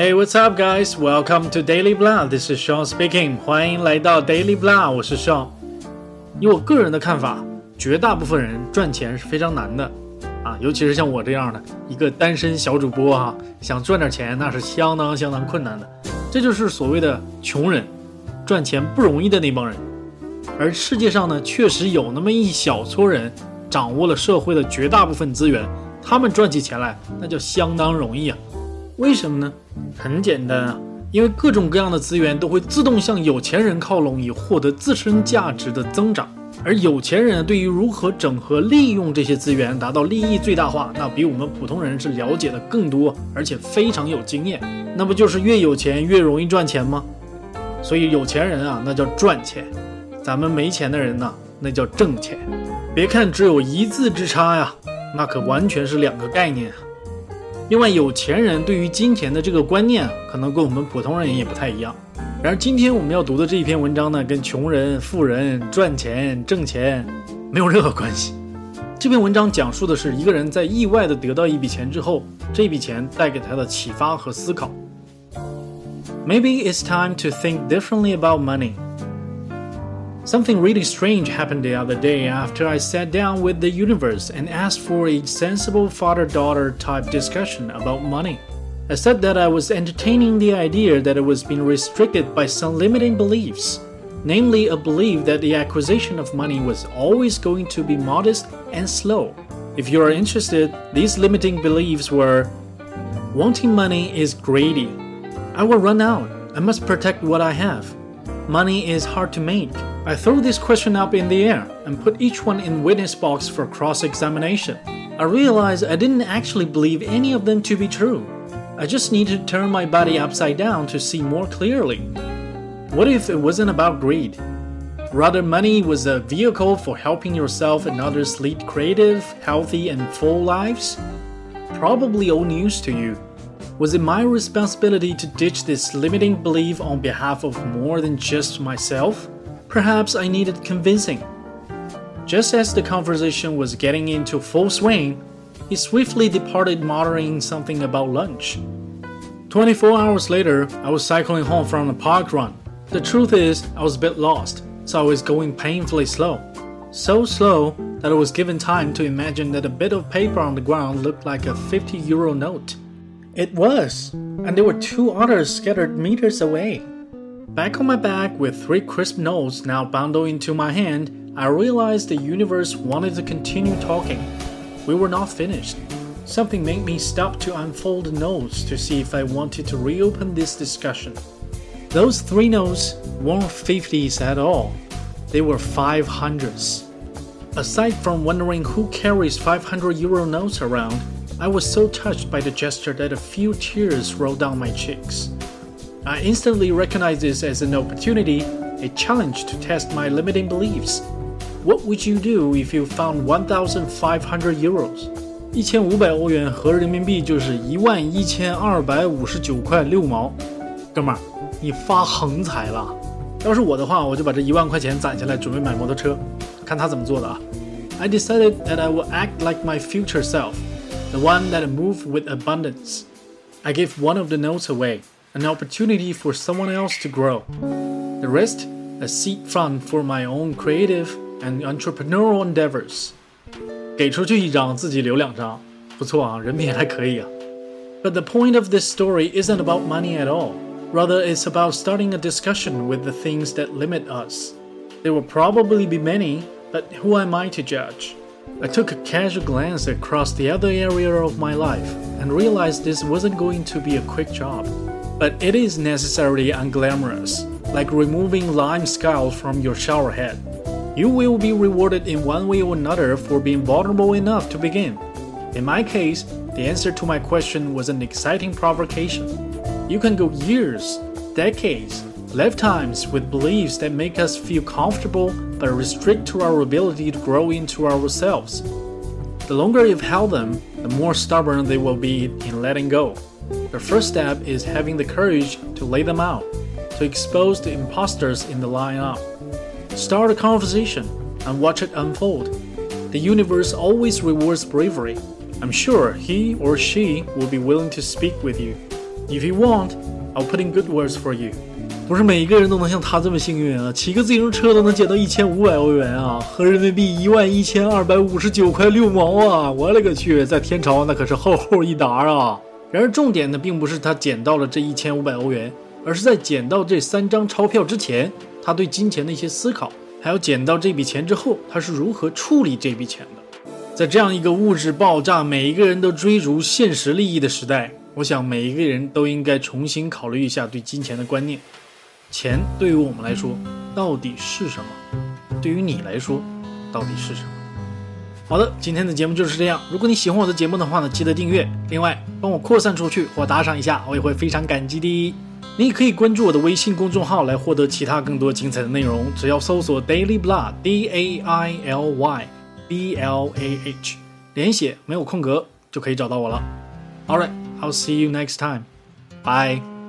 Hey, what's up, guys? Welcome to Daily Blah. This is Sean speaking. 欢迎来到 Daily Blah，我是 Sean。以我个人的看法，绝大部分人赚钱是非常难的啊，尤其是像我这样的一个单身小主播哈，想赚点钱那是相当相当困难的。这就是所谓的穷人，赚钱不容易的那帮人。而世界上呢，确实有那么一小撮人，掌握了社会的绝大部分资源，他们赚起钱来那叫相当容易啊。为什么呢？很简单啊，因为各种各样的资源都会自动向有钱人靠拢，以获得自身价值的增长。而有钱人对于如何整合利用这些资源，达到利益最大化，那比我们普通人是了解的更多，而且非常有经验。那不就是越有钱越容易赚钱吗？所以有钱人啊，那叫赚钱；咱们没钱的人呢，那叫挣钱。别看只有一字之差呀，那可完全是两个概念啊。另外，有钱人对于金钱的这个观念，可能跟我们普通人也不太一样。然而，今天我们要读的这一篇文章呢，跟穷人、富人赚钱、挣钱没有任何关系。这篇文章讲述的是一个人在意外的得到一笔钱之后，这笔钱带给他的启发和思考。Maybe it's time to think differently about money. Something really strange happened the other day after I sat down with the universe and asked for a sensible father daughter type discussion about money. I said that I was entertaining the idea that it was being restricted by some limiting beliefs, namely, a belief that the acquisition of money was always going to be modest and slow. If you are interested, these limiting beliefs were wanting money is greedy. I will run out. I must protect what I have. Money is hard to make. I threw this question up in the air and put each one in witness box for cross-examination. I realized I didn't actually believe any of them to be true. I just needed to turn my body upside down to see more clearly. What if it wasn't about greed? Rather, money was a vehicle for helping yourself and others lead creative, healthy, and full lives? Probably old news to you. Was it my responsibility to ditch this limiting belief on behalf of more than just myself? Perhaps I needed convincing. Just as the conversation was getting into full swing, he swiftly departed, muttering something about lunch. 24 hours later, I was cycling home from a park run. The truth is, I was a bit lost, so I was going painfully slow. So slow that I was given time to imagine that a bit of paper on the ground looked like a 50 euro note. It was, and there were two others scattered meters away. Back on my back with three crisp notes now bundled into my hand, I realized the universe wanted to continue talking. We were not finished. Something made me stop to unfold the notes to see if I wanted to reopen this discussion. Those three notes weren't 50s at all, they were 500s. Aside from wondering who carries 500 euro notes around, I was so touched by the gesture that a few tears rolled down my cheeks. I instantly recognized this as an opportunity, a challenge to test my limiting beliefs. What would you do if you found 1,500 euros? 一千五百欧元合人民币就是一万一千二百五十九块六毛，哥们儿，你发横财了！要是我的话，我就把这一万块钱攒下来，准备买摩托车，看他怎么做的啊！I decided that I would act like my future self, the one that moved with abundance. I gave one of the notes away an opportunity for someone else to grow. The rest, a seed fund for my own creative and entrepreneurial endeavors. 给出去一张，自己留两张，不错啊，人品还可以啊。But the point of this story isn't about money at all. Rather, it's about starting a discussion with the things that limit us. There will probably be many, but who am I to judge? I took a casual glance across the other area of my life and realized this wasn't going to be a quick job but it is necessarily unglamorous, like removing lime scales from your shower head. You will be rewarded in one way or another for being vulnerable enough to begin. In my case, the answer to my question was an exciting provocation. You can go years, decades, lifetimes with beliefs that make us feel comfortable but restrict to our ability to grow into ourselves. The longer you've held them, the more stubborn they will be in letting go. The first step is having the courage to lay them out, to expose the imposters in the lineup. Start a conversation and watch it unfold. The universe always rewards bravery. I'm sure he or she will be willing to speak with you. If you want, I'll put in good words for you。不是每一个人都能像他这么幸运啊，骑个自行车都能捡到一千五百欧元啊，合人民币一万一千二百五十九块六毛啊！我勒个去，在天朝那可是厚厚一沓啊！ 然而重点呢，并不是他捡到了这一千五百欧元，而是在捡到这三张钞票之前，他对金钱的一些思考，还有捡到这笔钱之后，他是如何处理这笔钱的。在这样一个物质爆炸、每一个人都追逐现实利益的时代，我想每一个人都应该重新考虑一下对金钱的观念。钱对于我们来说到底是什么？对于你来说到底是什么？好的，今天的节目就是这样。如果你喜欢我的节目的话呢，记得订阅。另外，帮我扩散出去或打赏一下，我也会非常感激的。你也可以关注我的微信公众号来获得其他更多精彩的内容。只要搜索 Daily Blah D A I L Y B L A H，连写没有空格就可以找到我了。All right, I'll see you next time. Bye.